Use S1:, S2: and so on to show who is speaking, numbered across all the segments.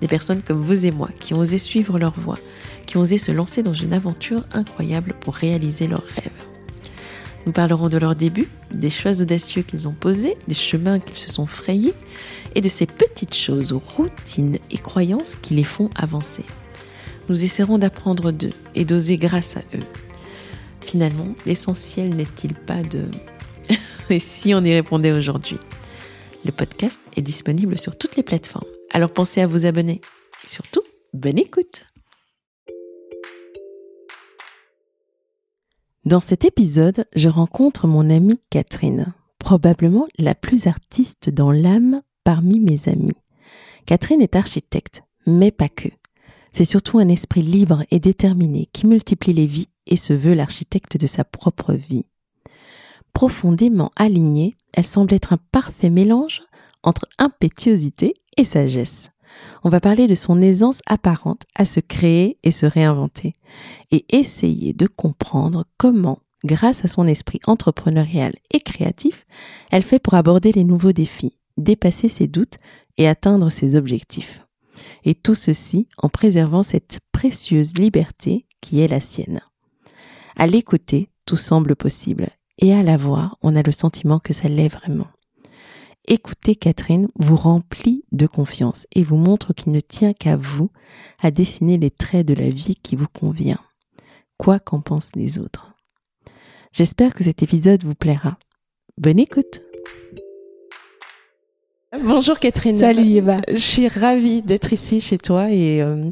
S1: Des personnes comme vous et moi qui ont osé suivre leur voie, qui ont osé se lancer dans une aventure incroyable pour réaliser leurs rêves. Nous parlerons de leurs débuts, des choix audacieux qu'ils ont posés, des chemins qu'ils se sont frayés et de ces petites choses, routines et croyances qui les font avancer. Nous essaierons d'apprendre d'eux et d'oser grâce à eux. Finalement, l'essentiel n'est-il pas de... et si on y répondait aujourd'hui? Le podcast est disponible sur toutes les plateformes. Alors pensez à vous abonner. Et surtout, bonne écoute Dans cet épisode, je rencontre mon amie Catherine, probablement la plus artiste dans l'âme parmi mes amis. Catherine est architecte, mais pas que. C'est surtout un esprit libre et déterminé qui multiplie les vies et se veut l'architecte de sa propre vie. Profondément alignée, elle semble être un parfait mélange entre impétuosité sagesse. On va parler de son aisance apparente à se créer et se réinventer et essayer de comprendre comment, grâce à son esprit entrepreneurial et créatif, elle fait pour aborder les nouveaux défis, dépasser ses doutes et atteindre ses objectifs. Et tout ceci en préservant cette précieuse liberté qui est la sienne. À l'écouter, tout semble possible et à la voir, on a le sentiment que ça l'est vraiment. Écouter Catherine vous remplit de confiance et vous montre qu'il ne tient qu'à vous à dessiner les traits de la vie qui vous convient, quoi qu'en pensent les autres. J'espère que cet épisode vous plaira. Bonne écoute Bonjour Catherine.
S2: Salut Eva.
S1: Je suis ravie d'être ici chez toi et euh,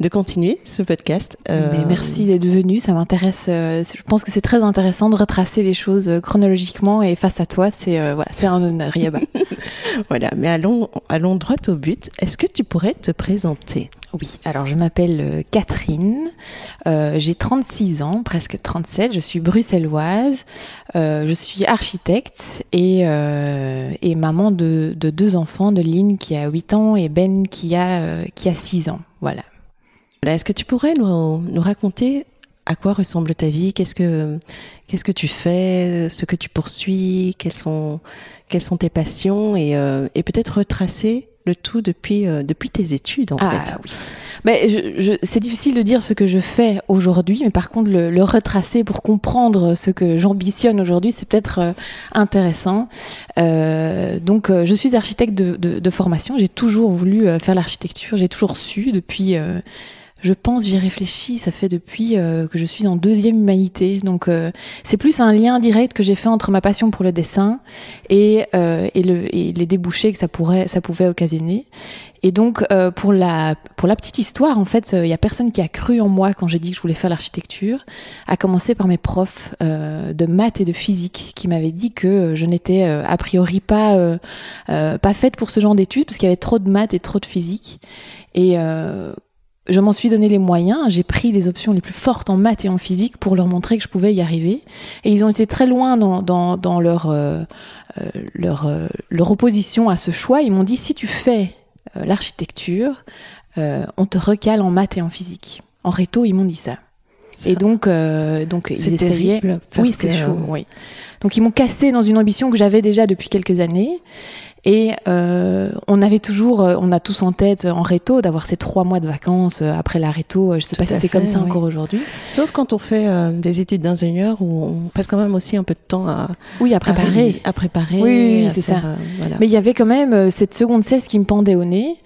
S1: de continuer ce podcast.
S2: Euh... Mais merci d'être venue, ça m'intéresse. Euh, je pense que c'est très intéressant de retracer les choses euh, chronologiquement et face à toi, c'est voilà, c'est un honneur Eva.
S1: voilà, mais allons allons droit au but. Est-ce que tu pourrais te présenter?
S2: Oui, alors je m'appelle euh, Catherine, euh, j'ai 36 ans, presque 37, je suis bruxelloise, euh, je suis architecte et, euh, maman de, de, deux enfants, de Lynn qui a 8 ans et Ben qui a, qui a 6 ans. Voilà.
S1: Est-ce que tu pourrais nous, raconter à quoi ressemble ta vie? Qu'est-ce que que tu fais? Ce que tu poursuis? Quelles sont quelles sont tes passions? Et, et peut-être retracer le tout depuis euh, depuis tes études en
S2: ah,
S1: fait.
S2: Oui. Mais je, je, c'est difficile de dire ce que je fais aujourd'hui, mais par contre le, le retracer pour comprendre ce que j'ambitionne aujourd'hui, c'est peut-être euh, intéressant. Euh, donc je suis architecte de, de, de formation. J'ai toujours voulu faire l'architecture. J'ai toujours su depuis je pense, j'y réfléchis, ça fait depuis euh, que je suis en deuxième humanité. Donc euh, c'est plus un lien direct que j'ai fait entre ma passion pour le dessin et, euh, et, le, et les débouchés que ça, pourrait, ça pouvait occasionner. Et donc euh, pour, la, pour la petite histoire, en fait, il y a personne qui a cru en moi quand j'ai dit que je voulais faire l'architecture, à commencer par mes profs euh, de maths et de physique qui m'avaient dit que je n'étais euh, a priori pas, pas faite pour ce genre d'études parce qu'il y avait trop de maths et trop de physique. Et je m'en suis donné les moyens, j'ai pris les options les plus fortes en maths et en physique pour leur montrer que je pouvais y arriver. Et ils ont été très loin dans, dans, dans leur, euh, leur, euh, leur opposition à ce choix. Ils m'ont dit, si tu fais euh, l'architecture, on te recale en maths et en physique. En réto, ils m'ont dit ça. Et donc, euh, donc
S1: ils essayaient. Terrible,
S2: oui, c'est chaud. Euh... Oui. Donc ils m'ont cassé dans une ambition que j'avais déjà depuis quelques années. Et euh, on avait toujours, on a tous en tête en réto d'avoir ces trois mois de vacances après la réto. Je sais
S1: Tout
S2: pas si c'est comme ça oui. encore aujourd'hui.
S1: Sauf quand on fait euh, des études d'ingénieur où on passe quand même aussi un peu de temps à
S2: oui à préparer,
S1: à, à préparer.
S2: Oui, oui c'est ça. Euh, voilà. Mais il y avait quand même cette seconde cesse qui me pendait au nez.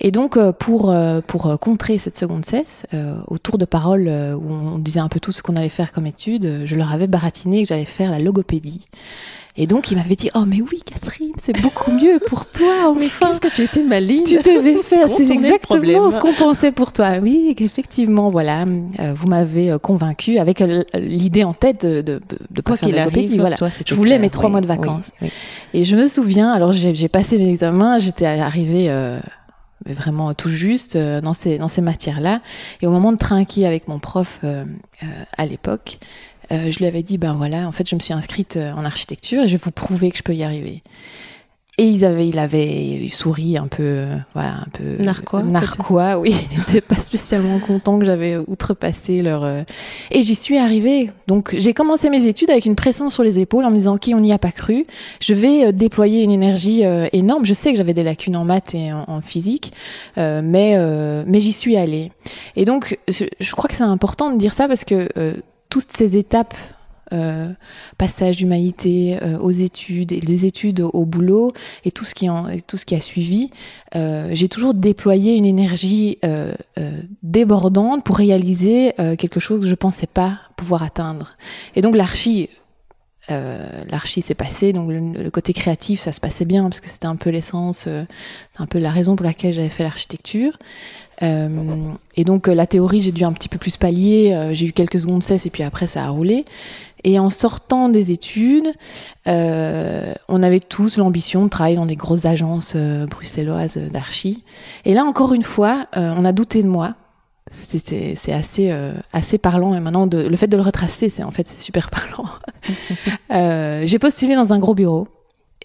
S2: Et donc pour pour contrer cette seconde cesse, au tour de parole où on disait un peu tout ce qu'on allait faire comme étude, je leur avais baratiné que j'allais faire la logopédie. Et donc, il m'avait dit, oh, mais oui, Catherine, c'est beaucoup mieux pour toi, enfin.
S1: Mais qu'est-ce que tu étais maligne
S2: Tu devais faire, c'est exactement ce qu'on pensait pour toi. Oui, effectivement, voilà, euh, vous m'avez convaincu avec l'idée en tête de, de, de
S1: quoi qu'il arrive,
S2: voilà.
S1: Toi,
S2: je voulais
S1: clair.
S2: mes trois
S1: oui,
S2: mois de vacances.
S1: Oui, oui.
S2: Et je me souviens, alors j'ai passé mes examens, j'étais arrivée... Euh, mais vraiment tout juste euh, dans ces, dans ces matières-là. Et au moment de trinquer avec mon prof euh, euh, à l'époque, euh, je lui avais dit, ben voilà, en fait, je me suis inscrite euh, en architecture et je vais vous prouver que je peux y arriver. Et ils avaient, il avait souri un peu, euh, voilà, un peu
S1: Narquois,
S2: narquois, oui. Il n'était pas spécialement content que j'avais outrepassé leur. Et j'y suis arrivée. Donc j'ai commencé mes études avec une pression sur les épaules en me disant, ok, on n'y a pas cru. Je vais déployer une énergie énorme. Je sais que j'avais des lacunes en maths et en, physique, mais mais j'y suis allée. Et donc je, je crois que c'est important de dire ça parce que euh, toutes ces étapes euh, passage d'humanité euh, aux études et des études au, boulot et tout ce qui a suivi, euh, j'ai toujours déployé une énergie débordante pour réaliser quelque chose que je pensais pas pouvoir atteindre. Et donc l'archi, l'archi s'est passé, donc le, côté créatif ça se passait bien parce que c'était un peu l'essence, un peu la raison pour laquelle j'avais fait l'architecture. Euh, et donc euh, la théorie, j'ai dû un petit peu plus pallier. euh, j'ai eu quelques secondes cesse et puis après ça a roulé. Et en sortant des études, on avait tous l'ambition de travailler dans des grosses agences bruxelloises d'archi. Et là encore une fois, on a douté de moi. C'est assez assez parlant et maintenant de, le fait de le retracer, c'est en fait super parlant. J'ai postulé dans un gros bureau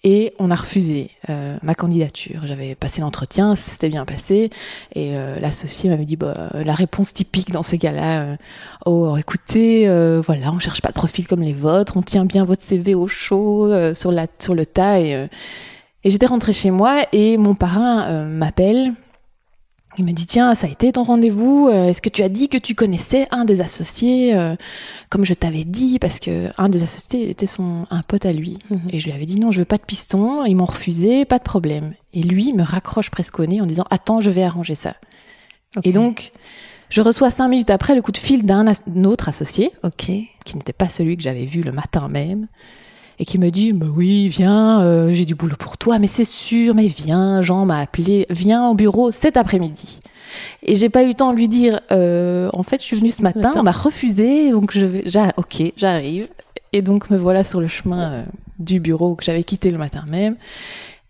S2: et on a refusé euh, ma candidature. J'avais passé l'entretien, c'était bien passé, et euh, l'associé m'avait dit bah, la réponse typique dans ces cas-là euh, oh écoutez euh, voilà on cherche pas de profil comme les vôtres, on tient bien votre CV au chaud euh, sur la sur le tas et euh, et j'étais rentrée chez moi et mon parrain euh, m'appelle. Il me dit tiens ça a été ton rendez-vous euh, est-ce que tu as dit que tu connaissais un des associés euh, comme je t'avais dit parce que un des associés était son un pote à lui.
S1: Mhm.
S2: et je lui avais dit non je veux pas de piston ils m'ont refusé pas de problème. Et lui me raccroche presque au nez en disant attends je vais arranger ça. Et donc je reçois cinq minutes après le coup de fil d'un autre associé qui n'était pas celui que j'avais vu le matin même, et qui me dit bah oui viens euh, j'ai du boulot pour toi mais c'est sûr mais viens Jean m'a appelé viens au bureau cet après-midi. Et j'ai pas eu le temps de lui dire euh, en fait je suis venue ce matin
S1: matin.
S2: on m'a refusé donc je vais ok j'arrive. Et donc me voilà sur le chemin euh, du bureau que j'avais quitté le matin même.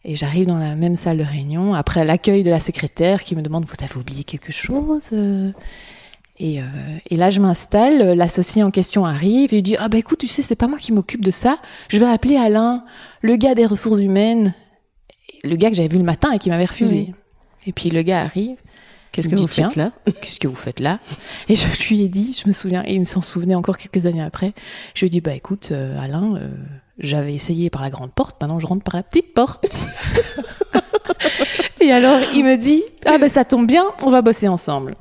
S2: Et j'arrive dans la même salle de réunion après l'accueil de la secrétaire qui me demande vous avez oublié quelque chose et, euh, et là, je m'installe, l'associé en question arrive et il dit Ah, bah écoute, tu sais, c'est pas moi qui m'occupe de ça. Je vais appeler Alain, le gars des ressources humaines, le gars que j'avais vu le matin et qui m'avait refusé.
S1: Oui.
S2: Et puis le gars arrive
S1: Qu'est-ce que
S2: dit,
S1: vous faites là
S2: Qu'est-ce que vous faites là? Et je lui ai dit, je me souviens, et il me s'en souvenait encore quelques années après, je lui ai dit Bah écoute, euh, Alain, euh, j'avais essayé par la grande porte, maintenant je rentre par la petite porte. et alors il me dit Ah, bah ça tombe bien, on va bosser ensemble.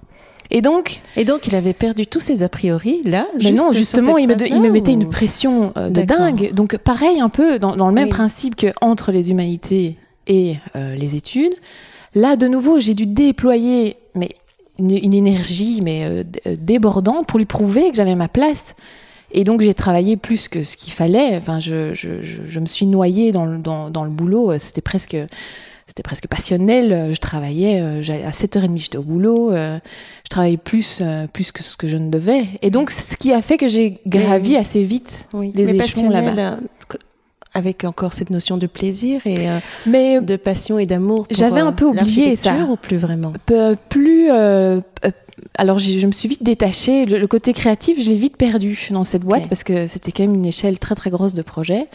S2: Et donc,
S1: Et donc, il avait perdu tous ses a priori, là
S2: mais non, justement, il me, il me mettait
S1: ou-
S2: une pression euh, de dingue. Donc, pareil, un peu dans, dans le même
S1: Oui.
S2: principe que entre les humanités et euh, les études. Là, de nouveau, j'ai dû déployer mais une, une énergie mais euh, euh, débordante pour lui prouver que j'avais ma place. Et donc, j'ai travaillé plus que ce qu'il fallait. Enfin, je, je, je, je me suis noyée dans le, dans, dans le boulot. C'était presque c'était presque passionnel. Je travaillais, euh, à 7h30, j'étais au boulot. euh, je travaillais plus, euh, plus que ce que je ne devais. Et donc, ce qui a fait que j'ai gravi assez vite
S1: Oui,
S2: les
S1: mais
S2: échelons là-bas.
S1: euh, avec encore cette notion de plaisir et euh,
S2: Mais
S1: de passion et d'amour.
S2: J'avais un
S1: euh,
S2: peu oublié ça.
S1: ou plus vraiment?
S2: Peu- plus. euh, euh, alors, je me suis vite détachée. Le, le côté créatif, je l'ai vite perdu dans cette boîte parce que c'était quand même une échelle très très grosse de projet.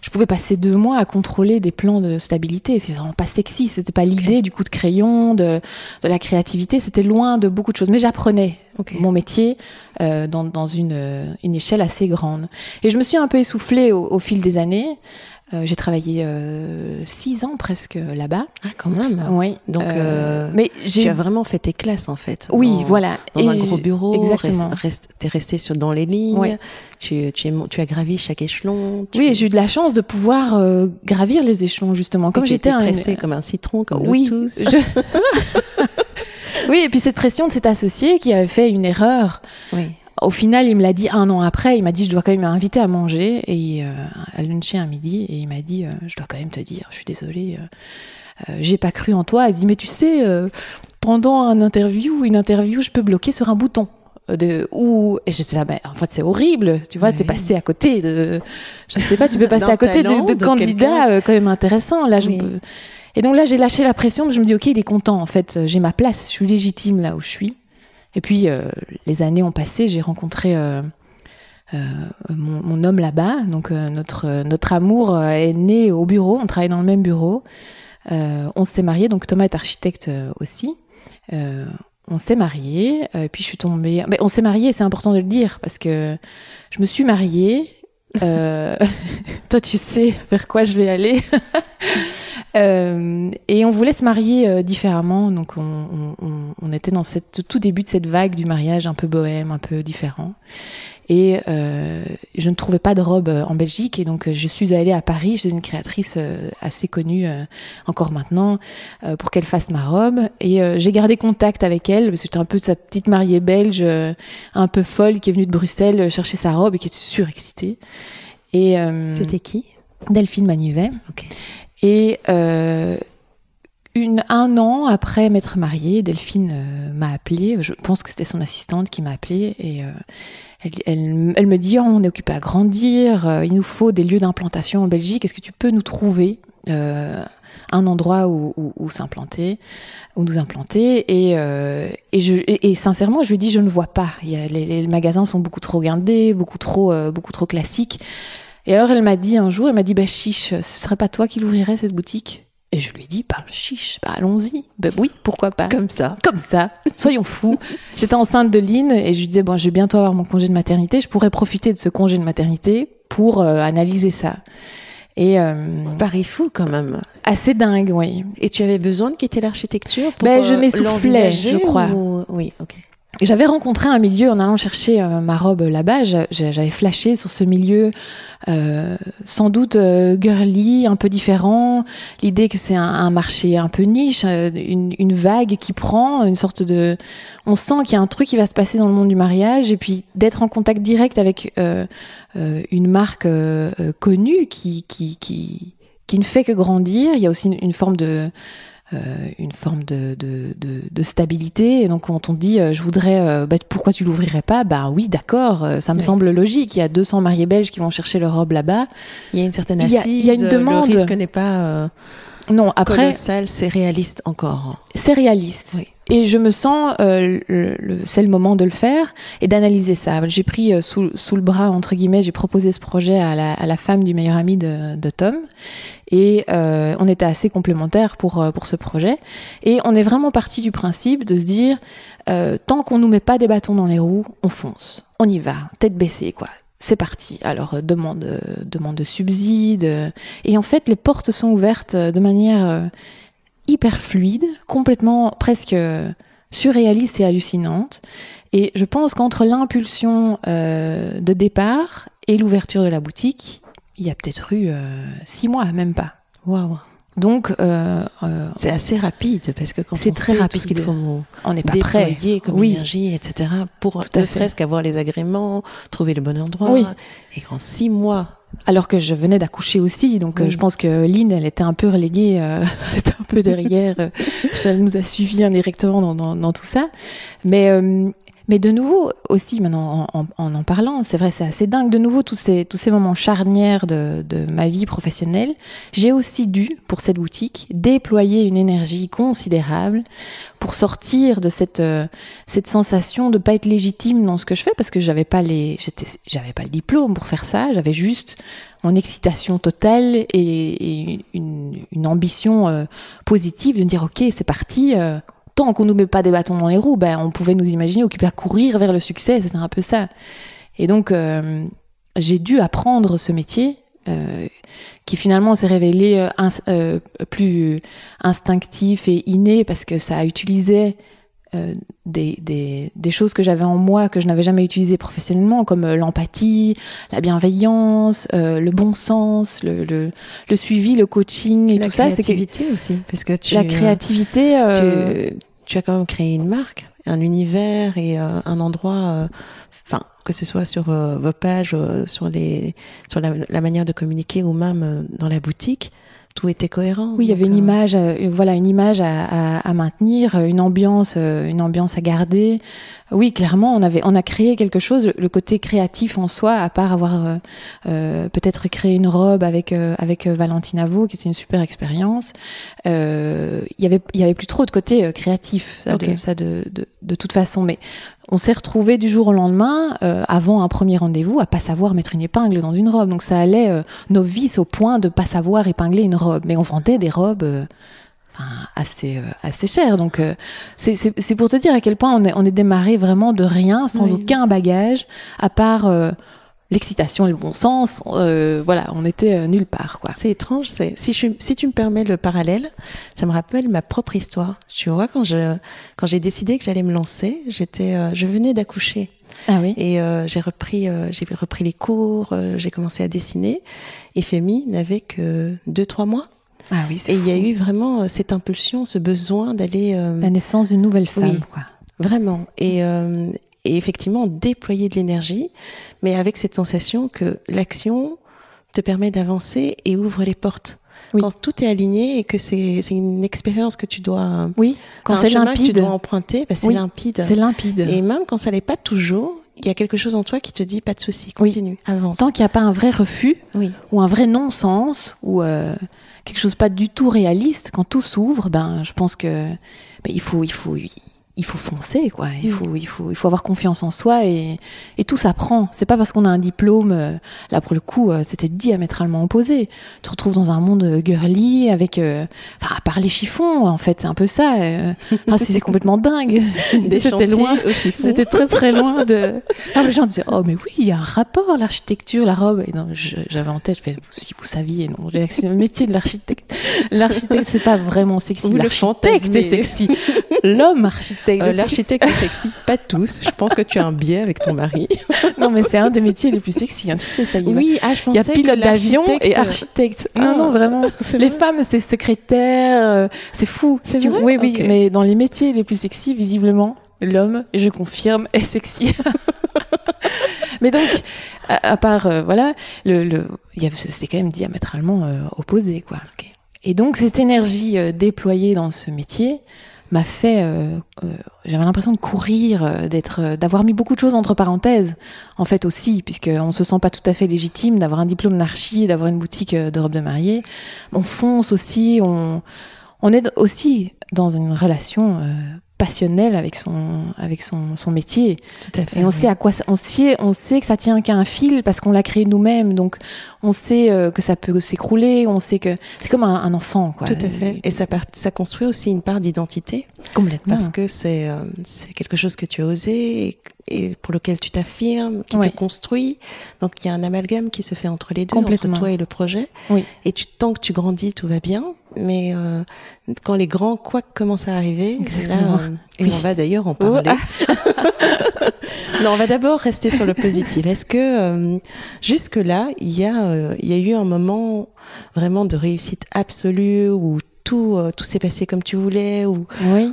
S2: Je pouvais passer deux mois à contrôler des plans de stabilité. C'est vraiment pas sexy. C'était pas l'idée du coup de crayon, de, de la créativité. C'était loin de beaucoup de choses. Mais j'apprenais mon métier euh, dans, dans une, euh, une échelle assez grande. Et je me suis un peu essoufflée au, au fil des années. Euh, j'ai travaillé euh, six ans presque là-bas.
S1: Ah, quand même.
S2: Oui.
S1: Donc, euh,
S2: mais
S1: Tu as vraiment fait tes classes en fait.
S2: oui,
S1: dans-
S2: voilà.
S1: Dans
S2: Et
S1: un gros bureau,
S2: Exactement.
S1: reste- t'es resté sur, dans les lignes,
S2: Ouais.
S1: tu, tu, as gravi chaque échelon. Tu,
S2: Oui, j'ai eu de la chance de pouvoir euh, gravir les échelons justement. Comme j'étais
S1: étais
S2: un
S1: comme un citron, comme
S2: oui,
S1: nous tous.
S2: je- oui, et puis cette pression de cet associé qui avait fait une erreur.
S1: Oui.
S2: Au final, il me l'a dit un an après. Il m'a dit je dois quand même m'inviter à manger et euh, à luncher un midi. Et il m'a dit euh, je dois quand même te dire, je suis désolée, euh, euh, j'ai pas cru en toi. Il dit mais tu sais, euh, pendant un interview, une interview, je peux bloquer sur un bouton. euh, De, ou et j'étais là, bah, en fait c'est horrible, tu vois,
S1: Ouais.
S2: t'es passé à côté de, je ne sais pas, tu peux passer à côté de,
S1: talent,
S2: de
S1: de
S2: candidats euh, quand même intéressants. Là, je peux- Et donc là, j'ai lâché la pression. Je me dis, ok, il est content. En fait, j'ai ma place. Je suis légitime là où je suis. Et puis, euh, les années ont passé. J'ai rencontré euh, euh, mon, homme là-bas. Donc, notre, notre amour est né au bureau. On travaille dans le même bureau. On s'est mariés. Donc, Thomas est architecte aussi. on s'est mariés. puis, je suis tombée. Mais on s'est mariés, c'est important de le dire, parce que je me suis mariée. toi, tu sais vers quoi je vais aller. Euh, et on voulait se marier euh, différemment, donc on, on, on, était dans cette tout début de cette vague du mariage un peu bohème, un peu différent. Et euh, je ne trouvais pas de robe euh, en Belgique, et donc je suis allée à Paris chez une créatrice assez connue encore maintenant pour qu'elle fasse ma robe. Et j'ai gardé contact avec elle parce que j'étais un peu sa petite mariée belge, un peu folle, qui est venue de Bruxelles chercher sa robe et qui était surexcitée.
S1: Et c'était qui?
S2: Delphine Manivet.
S1: Okay.
S2: Et euh, un an après m'être mariée, Delphine euh, m'a appelée. Je pense que c'était son assistante qui m'a appelée et euh, elle, me dit oh, on est occupé à grandir, il nous faut des lieux d'implantation en Belgique. Est-ce que tu peux nous trouver un endroit où, s'implanter, où nous implanter? Et, sincèrement, je lui dis je ne vois pas. Les magasins sont beaucoup trop guindés, beaucoup trop, beaucoup trop classiques. Et alors elle m'a dit un jour, elle m'a dit bah chiche, ce serait pas toi qui l'ouvrirais cette boutique? Et je lui ai dit bah chiche, bah allons-y. Bah oui, pourquoi pas.
S1: Comme ça.
S2: Comme ça. Soyons fous. J'étais enceinte de Lynn et je lui disais bon, je vais bientôt avoir mon congé de maternité, je pourrais profiter de ce congé de maternité pour euh, analyser ça.
S1: Et euh, Paris fou quand même.
S2: Assez dingue, oui.
S1: Et tu avais besoin de quitter l'architecture pour
S2: ben, je m'essoufflais, je crois.
S1: Ou... Oui, ok.
S2: J'avais rencontré un milieu en allant chercher euh, ma robe là-bas. J'avais flashé sur ce milieu, euh, sans doute euh, girly, un peu différent. L'idée que c'est un, marché un peu niche, euh, une, vague qui prend, une sorte de. On sent qu'il y a un truc qui va se passer dans le monde du mariage, et puis d'être en contact direct avec euh, une marque connue qui, qui, qui, qui ne fait que grandir. Il y a aussi une, forme de une forme de, de, de, de, stabilité. Et donc, quand on dit euh, je voudrais, euh, bah, pourquoi tu l'ouvrirais pas? Ben oui, d'accord, ça me oui. semble logique. Il y a 200 mariés belges qui vont chercher leur robe là-bas.
S1: Il y a une certaine assise. Il
S2: y a, il y a une demande.
S1: Le risque n'est pas
S2: non, après,
S1: colossal, c'est réaliste encore.
S2: C'est réaliste. Oui. Et je me sens, euh, c'est le moment de le faire et d'analyser ça. J'ai pris euh, sous, sous, le bras, entre guillemets, j'ai proposé ce projet à la, à la, femme du meilleur ami de, de Tom. Et euh, on était assez complémentaires pour, pour ce projet. Et on est vraiment parti du principe de se dire, euh, tant qu'on nous met pas des bâtons dans les roues, on fonce. On y va, tête baissée, quoi c'est parti. Alors, euh, demande, euh, demande de subsides. Euh, et en fait, les portes sont ouvertes de manière hyper fluide, complètement presque surréaliste et hallucinante. Et je pense qu'entre l'impulsion euh, de départ et l'ouverture de la boutique, il y a peut-être eu euh, six mois, même pas.
S1: Waouh.
S2: Donc, euh, euh,
S1: c'est assez rapide parce que quand
S2: c'est très rapide,
S1: tout ce qu'il faut
S2: on n'est pas prêt,
S1: comme oui. énergie, etc. Pour ne serait-ce qu'avoir les agréments, trouver le bon endroit.
S2: Oui.
S1: Et en six mois.
S2: Alors que je venais d'accoucher aussi, donc oui. euh, je pense que Lynn, elle était un peu reléguée, euh, elle était un peu derrière. elle nous a suivis indirectement dans, dans, dans tout ça. Mais euh, mais de nouveau, aussi, maintenant, en en, en parlant, c'est vrai, c'est assez dingue. De nouveau, tous ces, tous ces moments charnières de, de ma vie professionnelle, j'ai aussi dû, pour cette boutique, déployer une énergie considérable pour sortir de cette, euh, cette sensation de pas être légitime dans ce que je fais, parce que j'avais pas les, j'avais pas le diplôme pour faire ça, j'avais juste mon excitation totale et, et une, une, ambition euh, positive de me dire, ok, c'est parti, euh, tant qu'on nous met pas des bâtons dans les roues, ben, on pouvait nous imaginer occupés à courir vers le succès. C'était un peu ça. Et donc, euh, j'ai dû apprendre ce métier euh, qui finalement s'est révélé euh, ins euh, plus instinctif et inné parce que ça a utilisé euh, des, des, des, choses que j'avais en moi que je n'avais jamais utilisées professionnellement, comme l'empathie, la bienveillance, euh, le bon sens, le, le, le, suivi, le coaching et
S1: la
S2: tout ça.
S1: La créativité aussi, parce que tu
S2: la créativité.
S1: Tu, tu, as quand même créé une marque, un univers et un endroit. Enfin, que ce soit sur vos pages, sur les, sur la, la, manière de communiquer ou même dans la boutique tout était cohérent.
S2: Oui, il y avait une euh... image, euh, voilà, une image à, à, à, maintenir, une ambiance, euh, une ambiance à garder. Oui, clairement, on avait, on a créé quelque chose. Le côté créatif en soi, à part avoir euh, euh, peut-être créé une robe avec euh, avec Valentina Vaux, qui était une super expérience. Il y avait, il y avait plus trop de côté créatif, ça, de, ça de, de, de, toute façon. Mais on s'est retrouvé du jour au lendemain, avant un premier rendez-vous, à pas savoir mettre une épingle dans une robe. Donc ça allait novice au point de pas savoir épingler une robe. Mais on vendait des robes assez euh, assez cher. Donc euh, c'est pour te dire à quel point on est on est démarré vraiment de rien, sans aucun bagage, à part euh, l'excitation et le bon sens. voilà, on était nulle part quoi.
S1: C'est étrange. Si si tu me permets le parallèle, ça me rappelle ma propre histoire. Tu vois quand je quand j'ai décidé que j'allais me lancer, j'étais je venais d'accoucher.
S2: Ah oui.
S1: Et j'ai repris, j'ai repris les cours, j'ai commencé à dessiner. Et Femi n'avait que deux trois mois.
S2: Ah oui,
S1: et il y a eu vraiment euh, cette impulsion, ce besoin d'aller.
S2: Euh, La naissance d'une nouvelle femme, quoi.
S1: Vraiment. Et, euh, et effectivement, déployer de l'énergie, mais avec cette sensation que l'action te permet d'avancer et ouvre les portes. Quand tout est aligné et que c'est une expérience que tu dois.
S2: Oui, quand c'est limpide. Que
S1: tu dois emprunter, bah, c'est limpide.
S2: C'est limpide.
S1: Et même quand ça l'est pas toujours, il y a quelque chose en toi qui te dit pas de souci, continue, avance.
S2: Tant qu'il n'y a pas un vrai refus
S1: oui.
S2: ou un vrai non-sens ou euh, quelque chose pas du tout réaliste, quand tout s'ouvre, ben je pense que ben, il faut il faut il faut foncer quoi. Il mm. faut il faut il faut avoir confiance en soi et, et tout s'apprend. C'est pas parce qu'on a un diplôme euh, là pour le coup euh, c'était diamétralement opposé. Tu te retrouves dans un monde girly avec euh, enfin à part les chiffons en fait c'est un peu ça enfin c'est complètement dingue.
S1: C'était loin.
S2: c'était très très loin de ah, les gens disaient oh mais oui il y a un rapport l'architecture la robe. Et non j'avais en tête je fais si vous saviez non c'est le métier de l'architecte. L'architecte c'est pas vraiment sexy. L'architecte est sexy. L'homme architecte
S1: euh, l'architecte est sexy, pas tous. Je pense que tu as un biais avec ton mari.
S2: non, mais c'est un des métiers les plus sexy. Hein. Tu sais, ça y
S1: est. Oui, ah, je
S2: Il y a pilote d'avion et architecte. Non, non, vraiment. Les femmes, c'est secrétaire. Euh, c'est fou.
S1: C'est vrai.
S2: Oui, oui. Mais dans les métiers les plus sexy, visiblement, l'homme, je confirme, est sexy. mais donc, à, part, euh, voilà, le, le, c'est quand même diamétralement opposé, quoi. Et donc, cette énergie déployée dans ce métier, m'a fait, euh, euh, j'avais l'impression de courir, euh, d'être, d'avoir mis beaucoup de choses entre parenthèses, en fait aussi, puisqu'on se sent pas tout à fait légitime d'avoir un diplôme d'archi, d'avoir une boutique de robe de mariée. On fonce aussi, on, on est aussi dans une relation passionnel avec son avec son, son métier.
S1: Tout à fait.
S2: Et on sait à quoi on sait on sait que ça tient qu'à un fil parce qu'on l'a créé nous-mêmes. Donc on sait euh, que ça peut s'écrouler. On sait que c'est comme un, enfant quoi.
S1: Tout à fait. Et ça ça construit aussi une part d'identité.
S2: Complètement.
S1: Parce que c'est euh, c'est quelque chose que tu as osé et, pour lequel tu t'affirmes, qui te construit. Donc il y a un amalgame qui se fait entre les deux, entre toi et le projet.
S2: Oui.
S1: Et tu tant que tu grandis, tout va bien mais euh, quand les grands couacs commencent à arriver,
S2: euh,
S1: et on va d'ailleurs en parler. non, on va d'abord rester sur le positif. Est-ce que jusque là, il y a il y a eu un moment vraiment de réussite absolue où tout tout s'est passé comme tu voulais ou,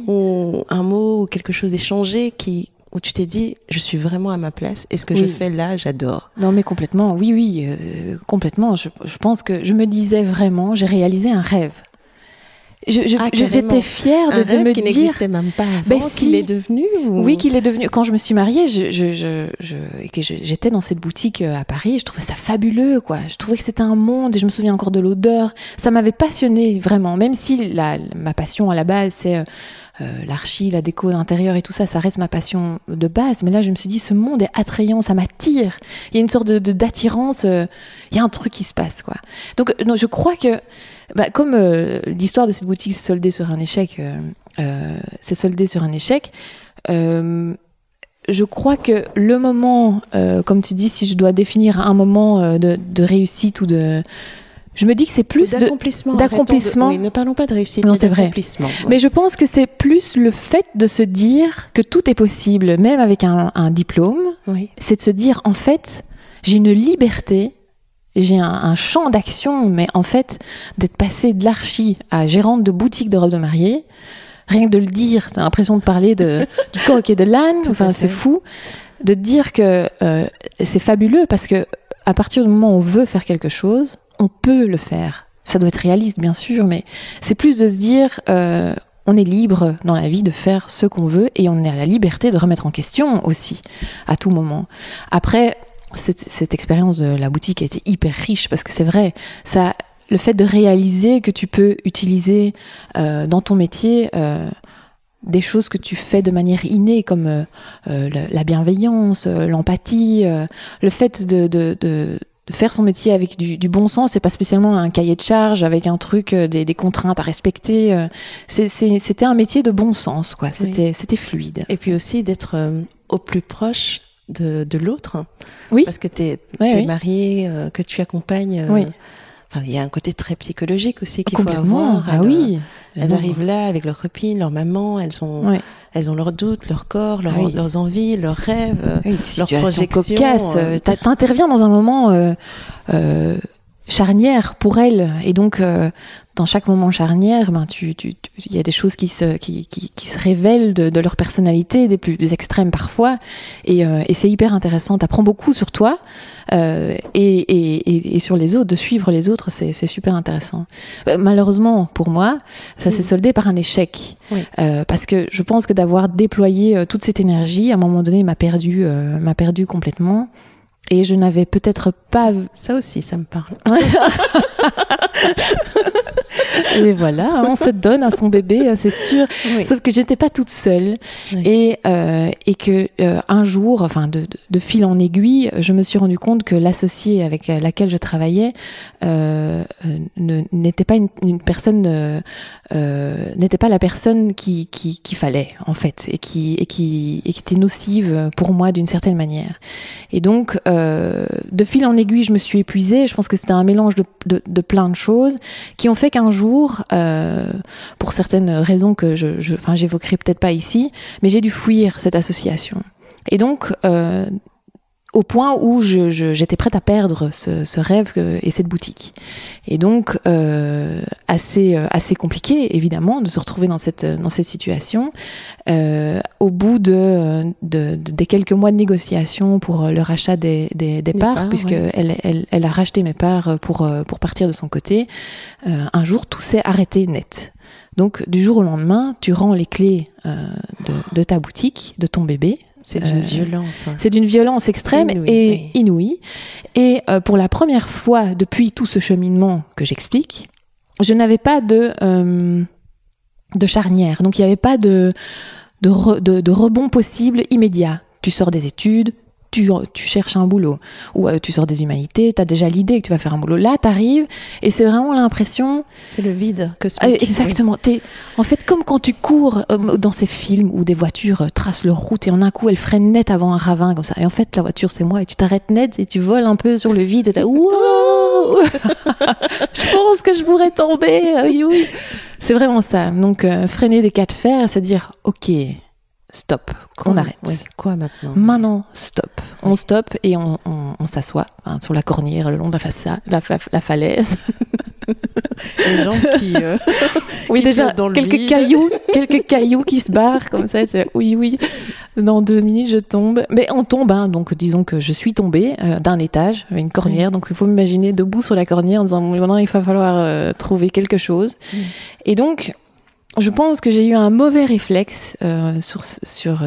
S1: ou un mot ou quelque chose échangé qui où tu t'es dit, je suis vraiment à ma place et ce que je fais là, j'adore.
S2: Non, mais complètement, oui, oui, euh, complètement. Je, je, pense que je me disais vraiment, j'ai réalisé un rêve. Ah, j'étais fière de,
S1: de
S2: me
S1: qui
S2: dire.
S1: n'existait même pas avant, ben, qu'il est devenu.
S2: Oui, qu'il est devenu. Quand je me suis mariée, je, je, je, j'étais dans cette boutique euh, à Paris. Je trouvais ça fabuleux, quoi. Je trouvais que c'était un monde et je me souviens encore de l'odeur. Ça m'avait passionnée vraiment, même si la, ma passion à la base c'est euh, euh, l'archi, la déco d'intérieur et tout ça, ça reste ma passion de base. Mais là, je me suis dit, ce monde est attrayant, ça m'attire. Il y a une sorte de d'attirance. Euh, il y a un truc qui se passe, quoi. Donc, non, je crois que, bah, comme euh, l'histoire de cette boutique s'est soldée sur un échec, s'est soldée sur un échec. je crois que le moment, comme tu dis, si je dois définir un moment de, de réussite ou de je me dis que c'est plus
S1: d'accomplissement.
S2: D'accomplissement.
S1: Oui, ne parlons pas de réussite.
S2: Non, c'est vrai.
S1: Mais
S2: je pense que c'est plus le fait de se dire que tout est possible, même avec un, diplôme.
S1: Oui.
S2: C'est de se dire, en fait, j'ai une liberté, j'ai un, champ d'action, mais en fait, d'être passé de l'archi à gérante de boutique de robes de mariée, rien que de le dire, t'as l'impression de parler de, du coq et de l'âne. Enfin, c'est fou. De dire que euh, c'est fabuleux parce que à partir du moment où on veut faire quelque chose, on peut le faire. Ça doit être réaliste, bien sûr, mais c'est plus de se dire, euh, on est libre dans la vie de faire ce qu'on veut et on est à la liberté de remettre en question aussi à tout moment. Après, cette, cette expérience de la boutique a été hyper riche parce que c'est vrai, ça, le fait de réaliser que tu peux utiliser euh, dans ton métier euh, des choses que tu fais de manière innée, comme euh, euh la bienveillance, euh, l'empathie, euh, le fait de, de, de, de, faire son métier avec du, du bon sens, c'est pas spécialement un cahier de charge avec un truc, des, des, contraintes à respecter. C'était un métier de bon sens, quoi. C'était oui. fluide.
S1: Et puis aussi d'être au plus proche de, de l'autre.
S2: Oui.
S1: Parce que tu es, oui. marié, que tu accompagnes.
S2: Oui.
S1: Enfin, il y a un côté très psychologique aussi qu'il
S2: faut
S1: avoir.
S2: Ah oui.
S1: Elles arrivent là avec leurs copines, leur maman, elles ont, elles ont leurs doutes, leur corps, leur,
S2: ah oui.
S1: leurs envies, leurs rêves,
S2: oui,
S1: leurs projections.
S2: Cocasse. Euh... T'interviens dans un moment euh, euh, charnière pour elles, et donc euh, dans chaque moment charnière, ben tu, il y a des choses qui se, qui, qui, qui se révèlent de, de, leur personnalité, des plus extrêmes parfois, et, euh, et c'est hyper intéressant. T'apprends beaucoup sur toi euh, et, et, et, sur les autres, de suivre les autres, c'est super intéressant. Euh, malheureusement pour moi, ça s'est soldé par un échec,
S1: oui.
S2: Euh, parce que je pense que d'avoir déployé toute cette énergie, à un moment donné, m'a perdu, m'a perdu complètement. Et je n'avais peut-être pas.
S1: Ça, ça, aussi, ça me parle.
S2: et voilà, on se donne à son bébé, c'est sûr.
S1: Oui.
S2: Sauf que j'étais pas toute seule
S1: Oui.
S2: et euh, et que euh, un jour, enfin de, fil en aiguille, je me suis rendu compte que l'associée avec laquelle je travaillais euh, n'était pas une, une personne, euh, n'était pas la personne qui qui, qui fallait en fait et qui et qui et qui était nocive pour moi d'une certaine manière. Et donc euh, de fil en aiguille, je me suis épuisée. Je pense que c'était un mélange de, de, de plein de choses qui ont fait qu'un jour, euh, pour certaines raisons que je, je j'évoquerai peut-être pas ici, mais j'ai dû fuir cette association. Et donc, euh, au point où je, je, j'étais prête à perdre ce, ce rêve que, et cette boutique. Et donc, euh, assez, assez compliqué, évidemment, de se retrouver dans cette, dans cette situation. Euh, au bout de, de, de, des quelques mois de négociation pour le rachat des, des, des parts, parts, puisque ouais. elle, elle, elle, a racheté mes parts pour, pour partir de son côté, euh, un jour, tout s'est arrêté net. Donc, du jour au lendemain, tu rends les clés euh, de, de ta boutique, de ton bébé,
S1: c'est d'une euh, violence. Hein.
S2: C'est d'une violence extrême
S1: inouïe,
S2: et
S1: oui.
S2: inouïe. Et euh, pour la première fois depuis tout ce cheminement que j'explique, je n'avais pas de, euh, de charnière. Donc il n'y avait pas de, de, re, de, de rebond possible immédiat. Tu sors des études, tu, tu, cherches un boulot ou euh, tu sors des humanités, tu as déjà l'idée que tu vas faire un boulot. Là, tu arrives et c'est vraiment l'impression.
S1: C'est le vide cosmique.
S2: Euh, exactement. Oui. Es, en fait, comme quand tu cours euh, dans ces films où des voitures tracent leur route et en un coup elles freinent net avant un ravin comme ça. Et en fait, la voiture c'est moi et tu t'arrêtes net et tu voles un peu sur le vide et t'es wow Je pense que je pourrais tomber. Oui, oui. C'est vraiment ça. Donc, freiner des cas de fer, c'est dire ok stop, qu'on arrête.
S1: Quoi maintenant
S2: Maintenant, stop. On stop et on, on, on s'assoit hein, sur la cornière le long de la, façade, la, fa la falaise.
S1: Les gens qui. Euh,
S2: oui,
S1: qui
S2: déjà, quelques
S1: vide.
S2: cailloux, quelques cailloux qui se barrent comme ça. oui, oui. Dans deux minutes, je tombe. Mais on tombe, hein, donc disons que je suis tombée euh, d'un étage, une cornière. Oui. Donc il faut m'imaginer debout sur la cornière en disant maintenant il va falloir euh, trouver quelque chose. Et donc, je pense que j'ai eu un mauvais réflexe euh,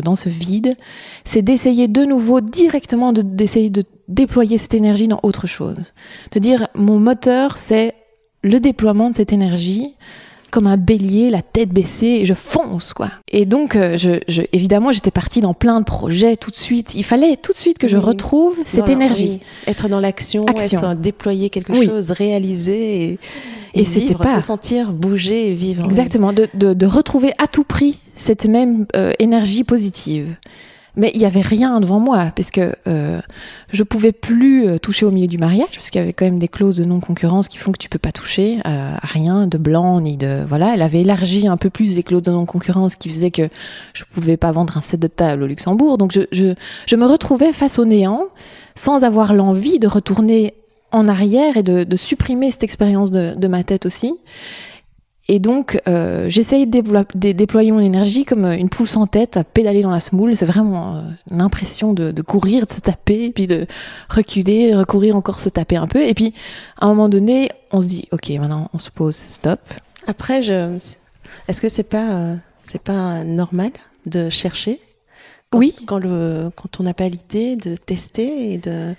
S2: dans ce vide, c'est d'essayer de nouveau directement d'essayer de, de, déployer cette énergie dans autre chose. De dire mon moteur c'est le déploiement de cette énergie comme un bélier, la tête baissée, et je fonce quoi. Et donc, euh, je, je, évidemment, j'étais partie dans plein de projets tout de suite. Il fallait tout de suite que je oui. retrouve cette
S1: dans
S2: énergie,
S1: oui. être dans l'action, être déployer quelque
S2: oui.
S1: chose, réaliser. Et
S2: et, et c'était pas
S1: se sentir bouger et vivre
S2: exactement de, de, de, retrouver à tout prix cette même euh, énergie positive mais il y avait rien devant moi parce que euh, je pouvais plus euh, toucher au milieu du mariage parce qu'il y avait quand même des clauses de non concurrence qui font que tu peux pas toucher euh, à rien de blanc ni de voilà elle avait élargi un peu plus les clauses de non concurrence qui faisaient que je pouvais pas vendre un set de table au Luxembourg donc je je, me retrouvais face au néant sans avoir l'envie de retourner en arrière et de, de supprimer cette expérience de, de, ma tête aussi. Et donc, euh, j'essaye de, de, déployer mon énergie comme une poule sans tête à pédaler dans la semoule. C'est vraiment euh, l'impression de, de, courir, de se taper, puis de reculer, recourir encore, se taper un peu. Et puis, à un moment donné, on se dit, OK, maintenant, on se pose, stop.
S1: Après, je, Est-ce que c'est pas c'est pas normal de chercher?
S2: Oui.
S1: Quand le quand on n'a pas l'idée de tester et de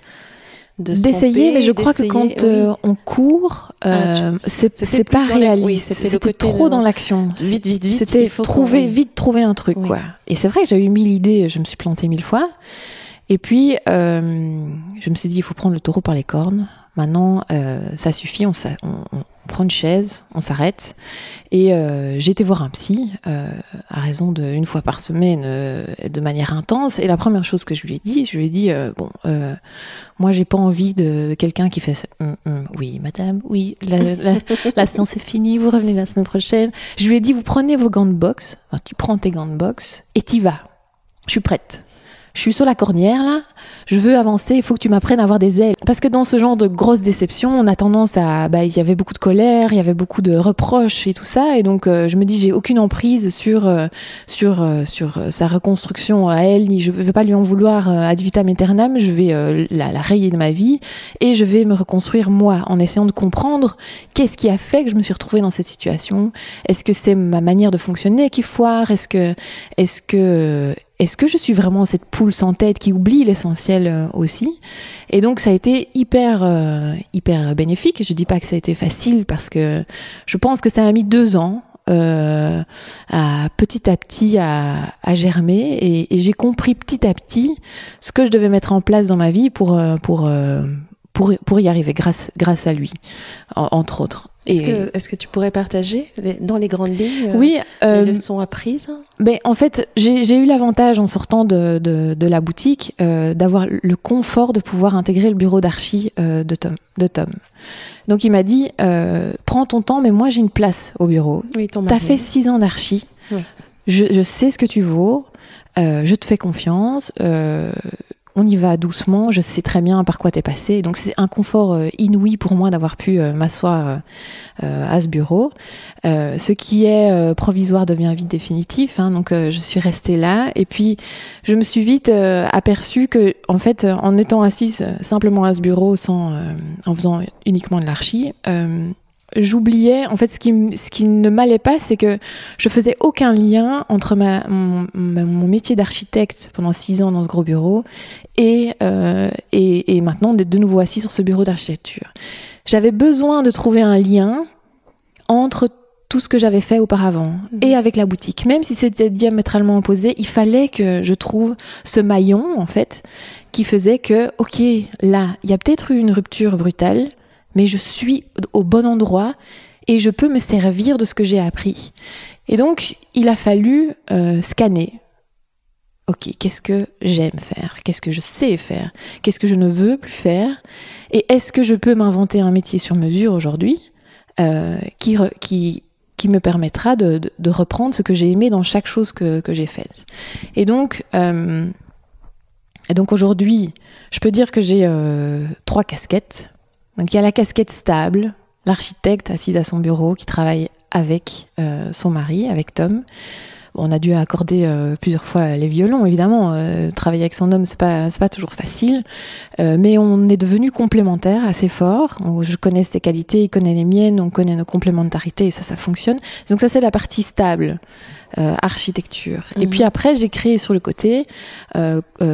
S2: d'essayer, mais je crois que quand euh, on court, euh, ah, c'est pas réaliste. c'était trop dans l'action.
S1: Vite, vite, vite.
S2: C'était trouver, vite trouver un truc, quoi. Et c'est vrai que j'ai eu mille idées, je me suis plantée mille fois. Et puis, euh, je me suis dit, il faut prendre le taureau par les cornes. Maintenant, euh, ça suffit, on, on, on prend une chaise, on s'arrête. Et euh, j'ai été voir un psy, euh, à raison d'une fois par semaine, euh, de manière intense. Et la première chose que je lui ai dit, je lui ai dit, euh, bon, euh, moi j'ai pas envie de quelqu'un qui fait, hum, hum, oui madame, oui, la, la, la, séance est finie, vous revenez la semaine prochaine. Je lui ai dit, vous prenez vos gants de boxe, enfin, tu prends tes gants de boxe et t'y vas. Je suis prête je suis sur la cornière là, je veux avancer, il faut que tu m'apprennes à avoir des ailes. Parce que dans ce genre de grosses déceptions, on a tendance à, bah, il y avait beaucoup de colère, il y avait beaucoup de reproches et tout ça, et donc euh, je me dis j'ai aucune emprise sur euh, sur euh, sur sa reconstruction à elle, ni je veux pas lui en vouloir ad vitam aeternam, je vais la, la rayer de ma vie et je vais me reconstruire moi en essayant de comprendre qu'est-ce qui a fait que je me suis retrouvée dans cette situation. Est-ce que c'est ma manière de fonctionner qui foire? Est-ce que est-ce que est-ce que je suis vraiment cette poule sans tête qui oublie l'essentiel euh, aussi? Et donc ça a été hyper euh, hyper bénéfique. Je dis pas que ça a été facile parce que je pense que ça a mis deux ans euh, à petit à petit à, germer et, j'ai compris petit à petit ce que je devais mettre en place dans ma vie pour pour pour, pour y arriver grâce grâce à lui entre autres.
S1: Est-ce que, est que, tu pourrais partager dans les grandes lignes
S2: euh, oui,
S1: euh, les leçons apprises
S2: ben, En fait, j'ai eu l'avantage en sortant de, de, de la boutique euh, d'avoir le confort de pouvoir intégrer le bureau d'archi euh, de, Tom, de Tom. Donc il m'a dit, euh, prends ton temps, mais moi j'ai une place au bureau.
S1: Oui,
S2: tu as fait six ans d'archi, oui. je, je, sais ce que tu vaux, je te fais confiance on y va doucement, je sais très bien par quoi t'es passé. Donc c'est un confort euh, inouï pour moi d'avoir pu euh, m'asseoir euh, à ce bureau. ce qui est provisoire devient vite définitif. Hein, donc je suis restée là et puis je me suis vite aperçue que en fait en étant assise simplement à ce bureau sans en faisant uniquement de l'archi j'oubliais, en fait, ce qui, ce qui ne m'allait pas, c'est que je faisais aucun lien entre ma, mon, mon métier d'architecte pendant six ans dans ce gros bureau et, euh, et, et, maintenant d'être de nouveau assis sur ce bureau d'architecture. J'avais besoin de trouver un lien entre tout ce que j'avais fait auparavant mmh. et avec la boutique. Même si c'était diamétralement opposé, il fallait que je trouve ce maillon, en fait, qui faisait que, ok, là, il y a peut-être eu une rupture brutale, mais je suis au bon endroit et je peux me servir de ce que j'ai appris. Et donc, il a fallu euh, scanner. Ok, qu'est-ce que j'aime faire? Qu'est-ce que je sais faire? Qu'est-ce que je ne veux plus faire? Et est-ce que je peux m'inventer un métier sur mesure aujourd'hui euh, qui, qui, qui me permettra de, de, reprendre ce que j'ai aimé dans chaque chose que, que j'ai faite? Et donc, euh, et donc aujourd'hui, je peux dire que j'ai trois casquettes. Donc il y a la casquette stable, l'architecte assise à son bureau qui travaille avec euh, son mari, avec Tom. Bon, on a dû accorder euh, plusieurs fois les violons, évidemment. Euh, travailler avec son homme, c'est pas c'est pas toujours facile, euh, mais on est devenu complémentaires assez fort. Je connais ses qualités, il connaît les miennes, on connaît nos complémentarités et ça, ça fonctionne. Donc ça, c'est la partie stable, euh, architecture. Et puis après, j'ai créé sur le côté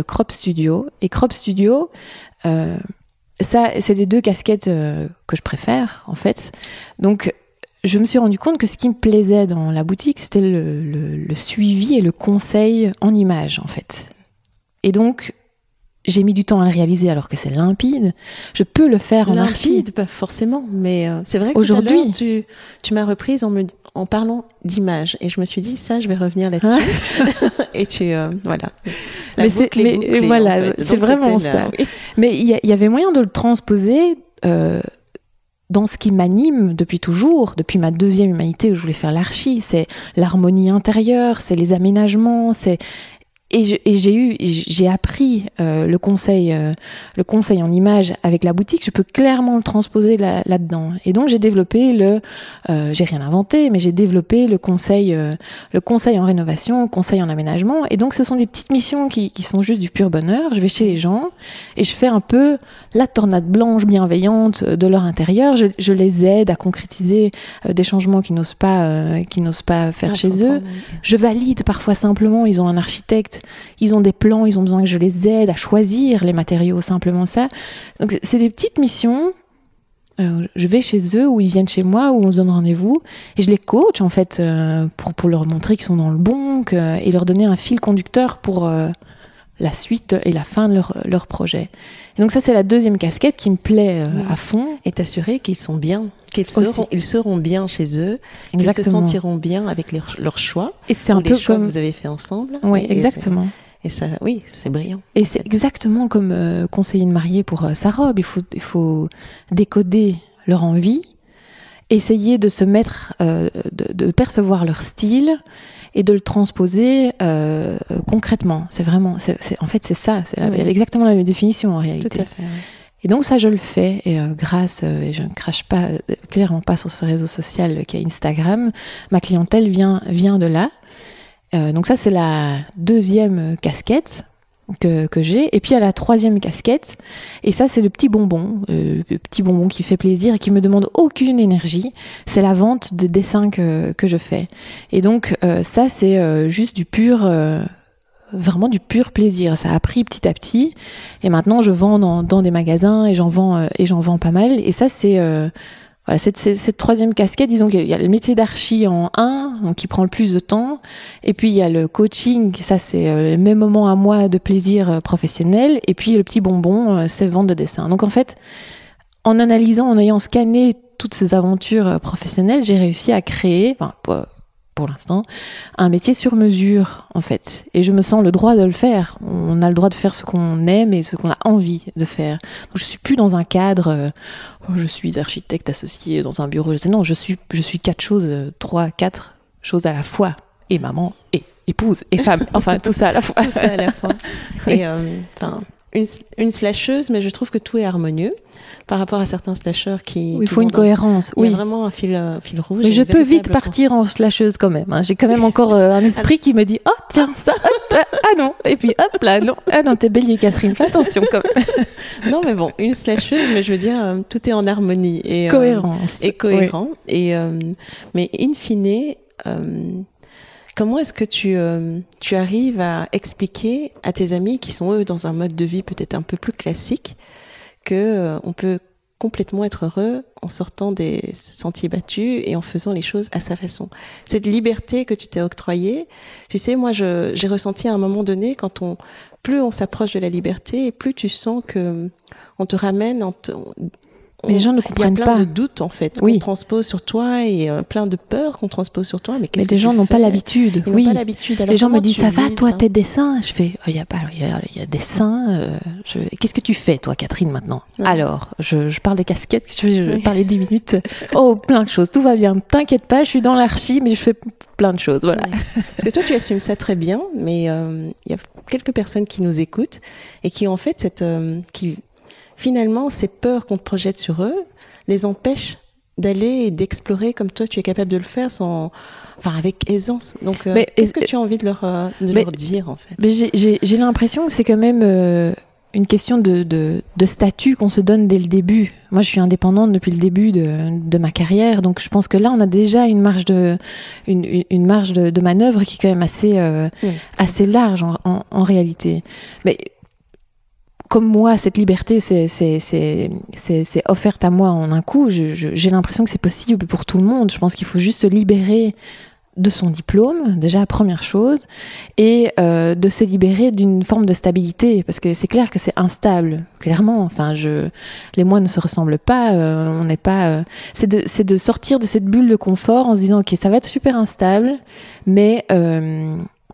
S2: Crop Studio et Crop Studio ça, c'est les deux casquettes euh, que je préfère, en fait. Donc, je me suis rendu compte que ce qui me plaisait dans la boutique, c'était le, le, suivi et le conseil en image, en fait. Et donc, j'ai mis du temps à le réaliser alors que c'est limpide. Je peux le faire en
S1: limpide, pas forcément, mais euh, c'est vrai que
S2: aujourd'hui
S1: tu, tu m'as reprise en, me, en parlant d'image et je me suis dit ça, je vais revenir là-dessus. et tu euh, voilà.
S2: La mais c'est voilà, en fait. c'est vraiment ça. Oui. Mais il y, y, avait moyen de le transposer. Euh, dans ce qui m'anime depuis toujours, depuis ma deuxième humanité où je voulais faire l'archi, c'est l'harmonie intérieure, c'est les aménagements, c'est et j'ai eu, j'ai appris euh, le conseil, euh, le conseil en image avec la boutique. Je peux clairement le transposer là-dedans. et donc j'ai développé le, euh, j'ai rien inventé, mais j'ai développé le conseil, le conseil en rénovation, conseil en aménagement. Et donc ce sont des petites missions qui, qui, sont juste du pur bonheur. Je vais chez les gens et je fais un peu la tornade blanche bienveillante de leur intérieur. Je, je les aide à concrétiser des changements qu'ils n'osent pas, qu'ils n'osent pas faire chez eux. Je valide parfois simplement. Ils ont un architecte ils ont des plans, ils ont besoin que je les aide à choisir les matériaux, simplement ça. Donc c'est des petites missions. Euh, je vais chez eux ou ils viennent chez moi ou on se donne rendez-vous et je les coach en fait euh, pour, pour leur montrer qu'ils sont dans le bon et leur donner un fil conducteur pour euh, la suite et la fin de leur, leur projet. Et donc ça c'est la deuxième casquette qui me plaît à fond.
S1: Et t'assurer qu'ils sont bien, qu'ils seront, ils seront bien chez eux, qu'ils se sentiront bien avec leur, leur choix.
S2: Et c'est un peu
S1: choix
S2: comme
S1: que vous avez fait ensemble.
S2: Oui, exactement.
S1: Et ça, oui, c'est brillant.
S2: Et c'est exactement comme euh, conseiller une mariée pour euh, sa robe. Il faut, il faut décoder leur envie, essayer de se mettre, euh, de, de, percevoir leur style et de le transposer euh, concrètement. C'est vraiment, c'est, en fait, c'est ça. C'est exactement la même définition en réalité.
S1: Tout à fait.
S2: Et donc ça, je le fais et euh, grâce, euh, et je ne crache pas clairement pas sur ce réseau social qui est Instagram. Ma clientèle vient vient de là. Euh, donc ça, c'est la deuxième casquette que, j'ai. Et puis a la troisième casquette. Et ça, c'est le petit bonbon, euh, le petit bonbon qui fait plaisir et qui me demande aucune énergie. C'est la vente de dessins que, que je fais. Et donc euh, ça, c'est euh, juste du pur vraiment du pur plaisir. Ça a pris petit à petit. Et maintenant, je vends dans, dans des magasins et j'en vends, et j'en vends pas mal. Et ça, c'est, voilà, cette, cette, troisième casquette, disons qu'il y a le métier d'archi en un, donc qui prend le plus de temps, et puis il y a le coaching, ça c'est euh, le même moment à moi de plaisir euh, professionnel, et puis le petit bonbon, euh, c'est vente de dessin. Donc en fait, en analysant, en ayant scanné toutes ces aventures professionnelles, j'ai réussi à créer, enfin, pour l'instant, un métier sur mesure, en fait. Et je me sens le droit de le faire. On a le droit de faire ce qu'on aime et ce qu'on a envie de faire. Donc, je suis plus dans un cadre, euh, oh, je suis architecte associé dans un bureau. Non, je suis, je suis quatre choses, euh, trois, quatre choses à la fois. Et maman, et épouse, et femme. Enfin, tout ça à la fois.
S1: tout ça à la fois. Et, euh, une, une slasheuse, mais je trouve que tout est harmonieux par rapport à certains slasheurs qui.
S2: il faut une cohérence.
S1: Oui,
S2: il
S1: y a vraiment un fil, euh, fil rouge.
S2: Mais je peux vite partir en slasheuse quand même. Hein. J'ai quand même encore euh, un esprit qui me dit Oh, tiens, ça, ah non. Et puis hop là, non. Ah non, t'es bélier, Catherine, fais attention quand même.
S1: non, mais bon, une slasheuse, mais je veux dire, euh, tout est en harmonie. Et,
S2: Cohérence.
S1: et cohérent. Et, mais in fine, Comment est-ce que tu, euh, tu arrives à expliquer à tes amis qui sont eux dans un mode de vie peut-être un peu plus classique que euh, on peut complètement être heureux en sortant des sentiers battus et en faisant les choses à sa façon? Cette liberté que tu t'es octroyée, tu sais, moi j'ai ressenti à un moment donné quand on plus on s'approche de la liberté et plus tu sens que on te ramène, on
S2: mais les gens ne comprennent
S1: pas. Il y a plein de doutes en fait qu'on transpose sur toi et euh, plein de peurs qu'on transpose sur toi. Mais,
S2: mais les gens n'ont pas l'habitude.
S1: oui. pas l'habitude.
S2: Les gens me disent ça va, toi, tes dessins. Je fais, oh, il y a pas, il y a, y a dessins. Euh, Qu'est-ce que tu fais, toi, Catherine, maintenant? Alors, je, je, parle des casquettes. Je, je parlais dix minutes. oh, plein de choses. Tout va bien. T'inquiète pas, je suis dans l'archi, mais je fais plein de choses. Voilà.
S1: Parce que toi, tu assumes ça très bien, mais euh, il y a quelques personnes qui nous écoutent et qui ont en fait cette, qui finalement, ces peurs qu'on te projette sur eux les empêchent d'aller et d'explorer comme toi tu es capable de le faire sans enfin avec aisance. Donc euh, qu'est-ce que tu as envie de leur, euh, leur dire en fait?
S2: j'ai l'impression que c'est quand même euh, une question de, de, de statut qu'on se donne dès le début. Moi je suis indépendante depuis le début de, ma carrière donc je pense que là on a déjà une marge de une, une marge de, manœuvre qui est quand même assez assez large en, en, en réalité. Mais comme moi, cette liberté, c'est offerte à moi en un coup. J'ai l'impression que c'est possible pour tout le monde. Je pense qu'il faut juste se libérer de son diplôme, déjà première chose, et euh, de se libérer d'une forme de stabilité, parce que c'est clair que c'est instable, clairement. Enfin, je, les mois ne se ressemblent pas. Euh, on n'est pas. Euh, c'est de, de sortir de cette bulle de confort en se disant, ok, ça va être super instable, mais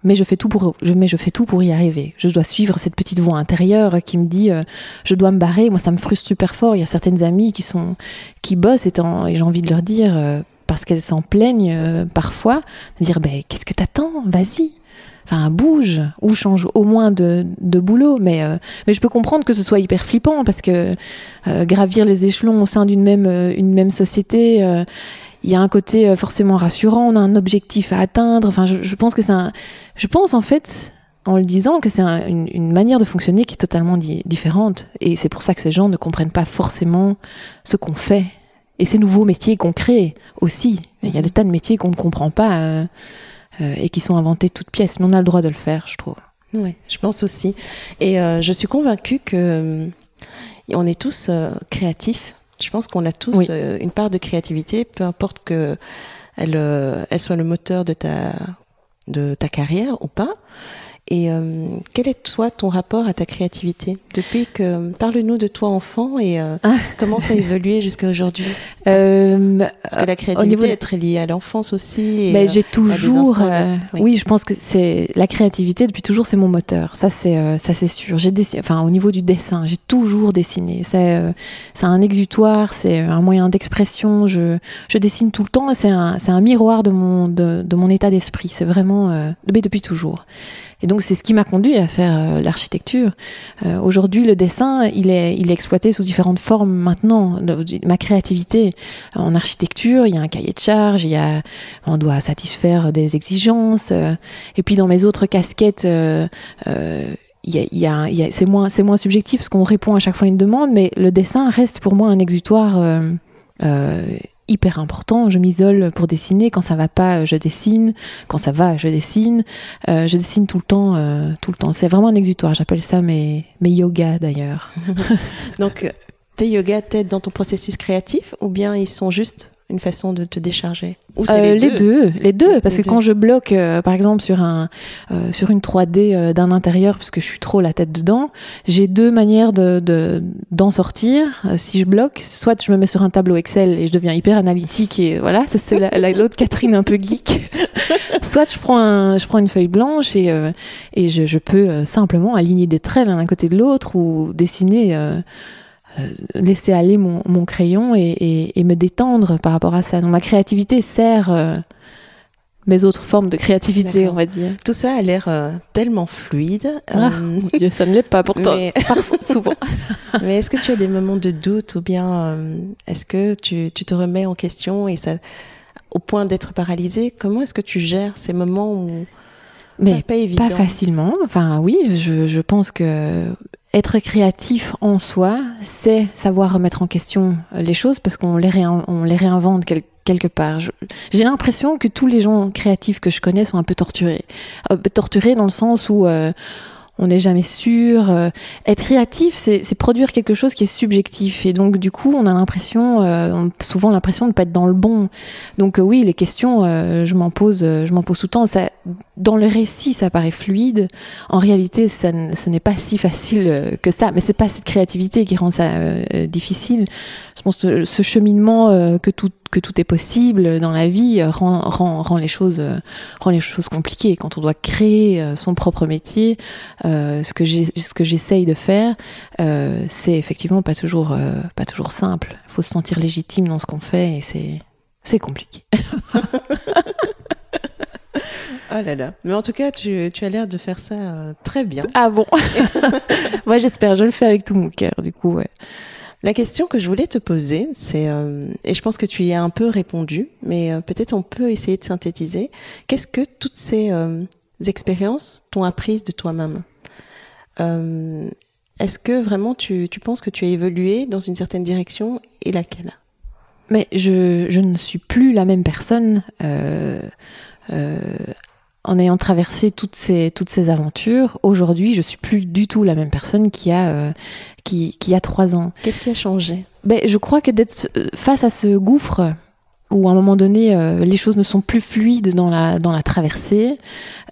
S2: mais je fais tout pour je je fais tout pour y arriver. Je dois suivre cette petite voix intérieure qui me dit euh, je dois me barrer. Moi ça me frustre super fort. Il y a certaines amies qui sont qui bossent et, et j'ai envie de leur dire euh, parce qu'elles s'en plaignent euh, parfois de dire ben qu'est-ce que t'attends? Vas-y. enfin bouge ou change au moins de, de boulot. Mais mais je peux comprendre que ce soit hyper flippant parce que gravir les échelons au sein d'une même une même société il y a un côté forcément rassurant, on a un objectif à atteindre. Enfin, je, je pense que c'est un. Je pense en fait, en le disant que c'est une, manière de fonctionner qui est totalement différente. Et c'est pour ça que ces gens ne comprennent pas forcément ce qu'on fait. Et ces nouveaux métiers qu'on crée aussi. Il y a des tas de métiers qu'on ne comprend pas euh, euh, et qui sont inventés toutes pièces. Mais on a le droit de le faire, je trouve.
S1: Oui, je pense aussi. Et euh, je suis convaincue que on est tous créatifs. Je pense qu'on a tous une part de créativité, peu importe que elle, elle soit le moteur de ta de ta carrière ou pas. Et euh, quel est toi ton rapport à ta créativité? Depuis que parle-nous de toi enfant et euh, ah. comment ça a évolué jusqu'à aujourd'hui? Euh, Parce que la créativité est très liée à l'enfance aussi.
S2: Mais j'ai toujours, oui. je pense que c'est la créativité depuis toujours c'est mon moteur. Ça c'est ça c'est sûr. J'ai enfin au niveau du dessin, j'ai toujours dessiné. C'est c'est un exutoire, c'est un moyen d'expression. Je je dessine tout le temps et c'est un c'est un miroir de mon de, de mon état d'esprit. C'est vraiment depuis toujours. Et donc c'est ce qui m'a conduit à faire euh, l'architecture. Euh, aujourd'hui, le dessin, il est, il est exploité sous différentes formes maintenant. ma créativité en architecture, il y a un cahier de charge, il y a, on doit satisfaire des exigences. Euh, et puis dans mes autres casquettes, il y a, y a, y a, c'est moins, moins subjectif parce qu'on répond à chaque fois à une demande, mais le dessin reste pour moi un exutoire. Euh, hyper important. Je m'isole pour dessiner. Quand ça va pas, je dessine. Quand ça va, je dessine. Euh, je dessine tout le temps, euh, tout le temps. C'est vraiment un exutoire. J'appelle ça mes, mes yogas d'ailleurs.
S1: Donc, tes yogas t'aident dans ton processus créatif ou bien ils sont juste une façon de te décharger
S2: Ou euh, les, deux, les, deux parce que quand je bloque, euh, par exemple sur un euh, sur une 3D d'un intérieur, parce que je suis trop la tête dedans, j'ai deux manières de d'en sortir. si je bloque, soit je me mets sur un tableau Excel et je deviens hyper analytique et voilà, ça c'est l'autre Catherine un peu geek. soit je prends un, je prends une feuille blanche et et je, je peux simplement aligner des traits l'un à côté de l'autre ou dessiner euh, laisser aller mon, crayon et, me détendre par rapport à ça. Donc ma créativité sert euh, mes autres formes de créativité, on va dire.
S1: Tout ça a l'air euh, tellement fluide.
S2: Ah, ça ne l'est pas pourtant, parfois, souvent.
S1: mais est-ce que tu as des moments de doute ou bien est-ce que tu, te remets en question et ça, au point d'être paralysé, comment est-ce que tu gères ces moments où
S2: mais pas, pas, facilement. Enfin, oui, je, je pense que être créatif en soi, c'est savoir remettre en question euh, les choses parce qu'on les, réinvente quelque part. J'ai l'impression que tous les gens créatifs que je connais sont un peu torturés. Euh, torturés dans le sens où euh, on n'est jamais sûr. Euh, être créatif, c'est produire quelque chose qui est subjectif. Et donc, du coup, on a l'impression, euh, souvent l'impression de ne pas être dans le bon. Donc, euh, oui, les questions, je m'en pose, je m'en pose tout le temps. Ça, dans le récit, ça paraît fluide. En réalité, ça, ce n'est pas si facile que ça. Mais c'est pas cette créativité qui rend ça difficile. Je pense que ce cheminement que tout que tout est possible dans la vie euh, rend, rend, rend les choses euh, rend les choses compliquées quand on doit créer euh, son propre métier ce que j'ai ce que j'essaye de faire c'est effectivement pas toujours pas toujours simple il faut se sentir légitime dans ce qu'on fait et c'est c'est compliqué
S1: Oh là là. Mais en tout cas, tu, tu as l'air de faire ça très bien.
S2: Ah bon? Moi, j'espère. Je le fais avec tout mon cœur, du coup, ouais.
S1: La question que je voulais te poser, c'est, euh, et je pense que tu y as un peu répondu, mais euh, peut-être on peut essayer de synthétiser. Qu'est-ce que toutes ces euh, expériences t'ont appris de toi-même? Est-ce que vraiment tu, tu penses que tu as évolué dans une certaine direction et laquelle?
S2: Mais je, je ne suis plus la même personne en ayant traversé toutes ces, toutes ces aventures, aujourd'hui, je suis plus du tout la même personne qui a, qui, qui a trois ans.
S1: Qu'est-ce qui a changé?
S2: Ben, Je crois que d'être euh, face à ce gouffre où à un moment donné euh, les choses ne sont plus fluides dans la dans la traversée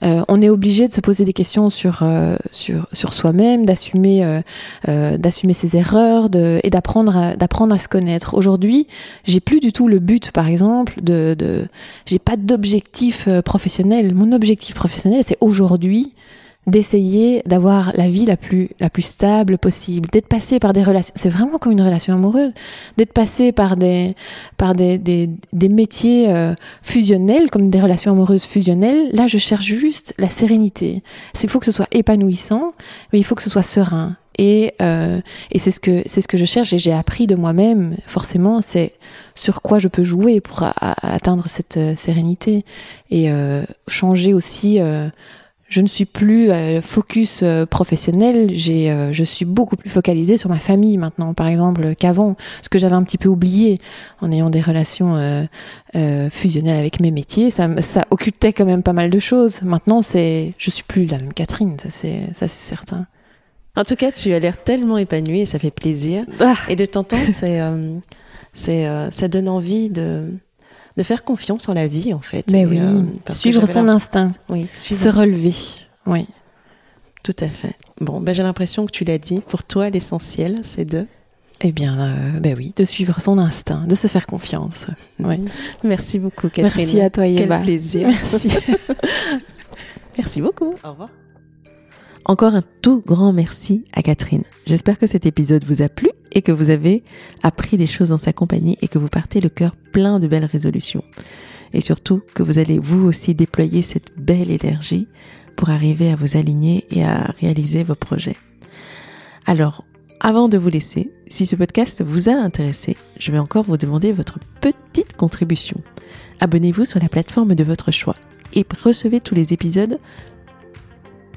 S2: euh, on est obligé de se poser des questions sur euh, sur sur soi-même d'assumer d'assumer ses erreurs de, et d'apprendre d'apprendre à se connaître. Aujourd'hui j'ai plus du tout le but par exemple de de j'ai pas d'objectif professionnel. Mon objectif professionnel c'est aujourd'hui d'essayer d'avoir la vie la plus la plus stable possible, d'être passé par des relations, c'est vraiment comme une relation amoureuse, d'être passé par des par des des, des métiers euh, fusionnels comme des relations amoureuses fusionnelles. Là, je cherche juste la sérénité. Il faut que ce soit épanouissant, mais il faut que ce soit serein. Et, euh, et c'est ce que c'est ce que je cherche et j'ai appris de moi-même. Forcément, c'est sur quoi je peux jouer pour atteindre cette euh, sérénité et euh, changer aussi. Euh, je ne suis plus euh, focus euh, professionnel, j'ai, euh, je suis beaucoup plus focalisée sur ma famille maintenant, par exemple, qu'avant, ce que j'avais un petit peu oublié en ayant des relations fusionnelles avec mes métiers. Ça, ça occultait quand même pas mal de choses. Maintenant, c'est, je suis plus la même Catherine, ça c'est, ça c'est certain.
S1: En tout cas, tu as l'air tellement épanouie et ça fait plaisir. Ah. Et de t'entendre, c'est, c'est, ça donne envie de de faire confiance en la vie, en fait.
S2: Mais oui, euh, suivre son instinct, oui, se relever, oui.
S1: Tout à fait. Bon, ben, j'ai l'impression que tu l'as dit. Pour toi, l'essentiel, c'est de
S2: eh bien, euh, ben oui, de suivre son instinct, de se faire confiance. Oui.
S1: Merci beaucoup, Catherine.
S2: Merci à toi, Yéba.
S1: Quel plaisir.
S2: Merci.
S1: Merci beaucoup. Au revoir. Encore un tout grand merci à Catherine. J'espère que cet épisode vous a plu et que vous avez appris des choses en sa compagnie et que vous partez le cœur plein de belles résolutions. Et surtout que vous allez vous aussi déployer cette belle énergie pour arriver à vous aligner et à réaliser vos projets. Alors, avant de vous laisser, si ce podcast vous a intéressé, je vais encore vous demander votre petite contribution. Abonnez-vous sur la plateforme de votre choix et recevez tous les épisodes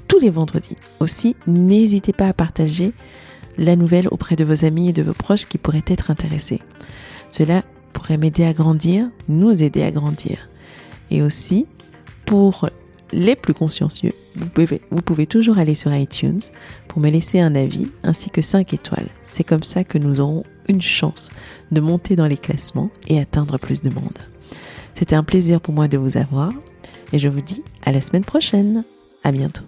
S1: tous les vendredis. Aussi, n'hésitez pas à partager la nouvelle auprès de vos amis et de vos proches qui pourraient être intéressés. Cela pourrait m'aider à grandir, nous aider à grandir. Et aussi, pour les plus consciencieux, vous pouvez, toujours aller sur iTunes pour me laisser un avis ainsi que 5 étoiles. C'est comme ça que nous aurons une chance de monter dans les classements et atteindre plus de monde. C'était un plaisir pour moi de vous avoir et je vous dis à la semaine prochaine. À bientôt.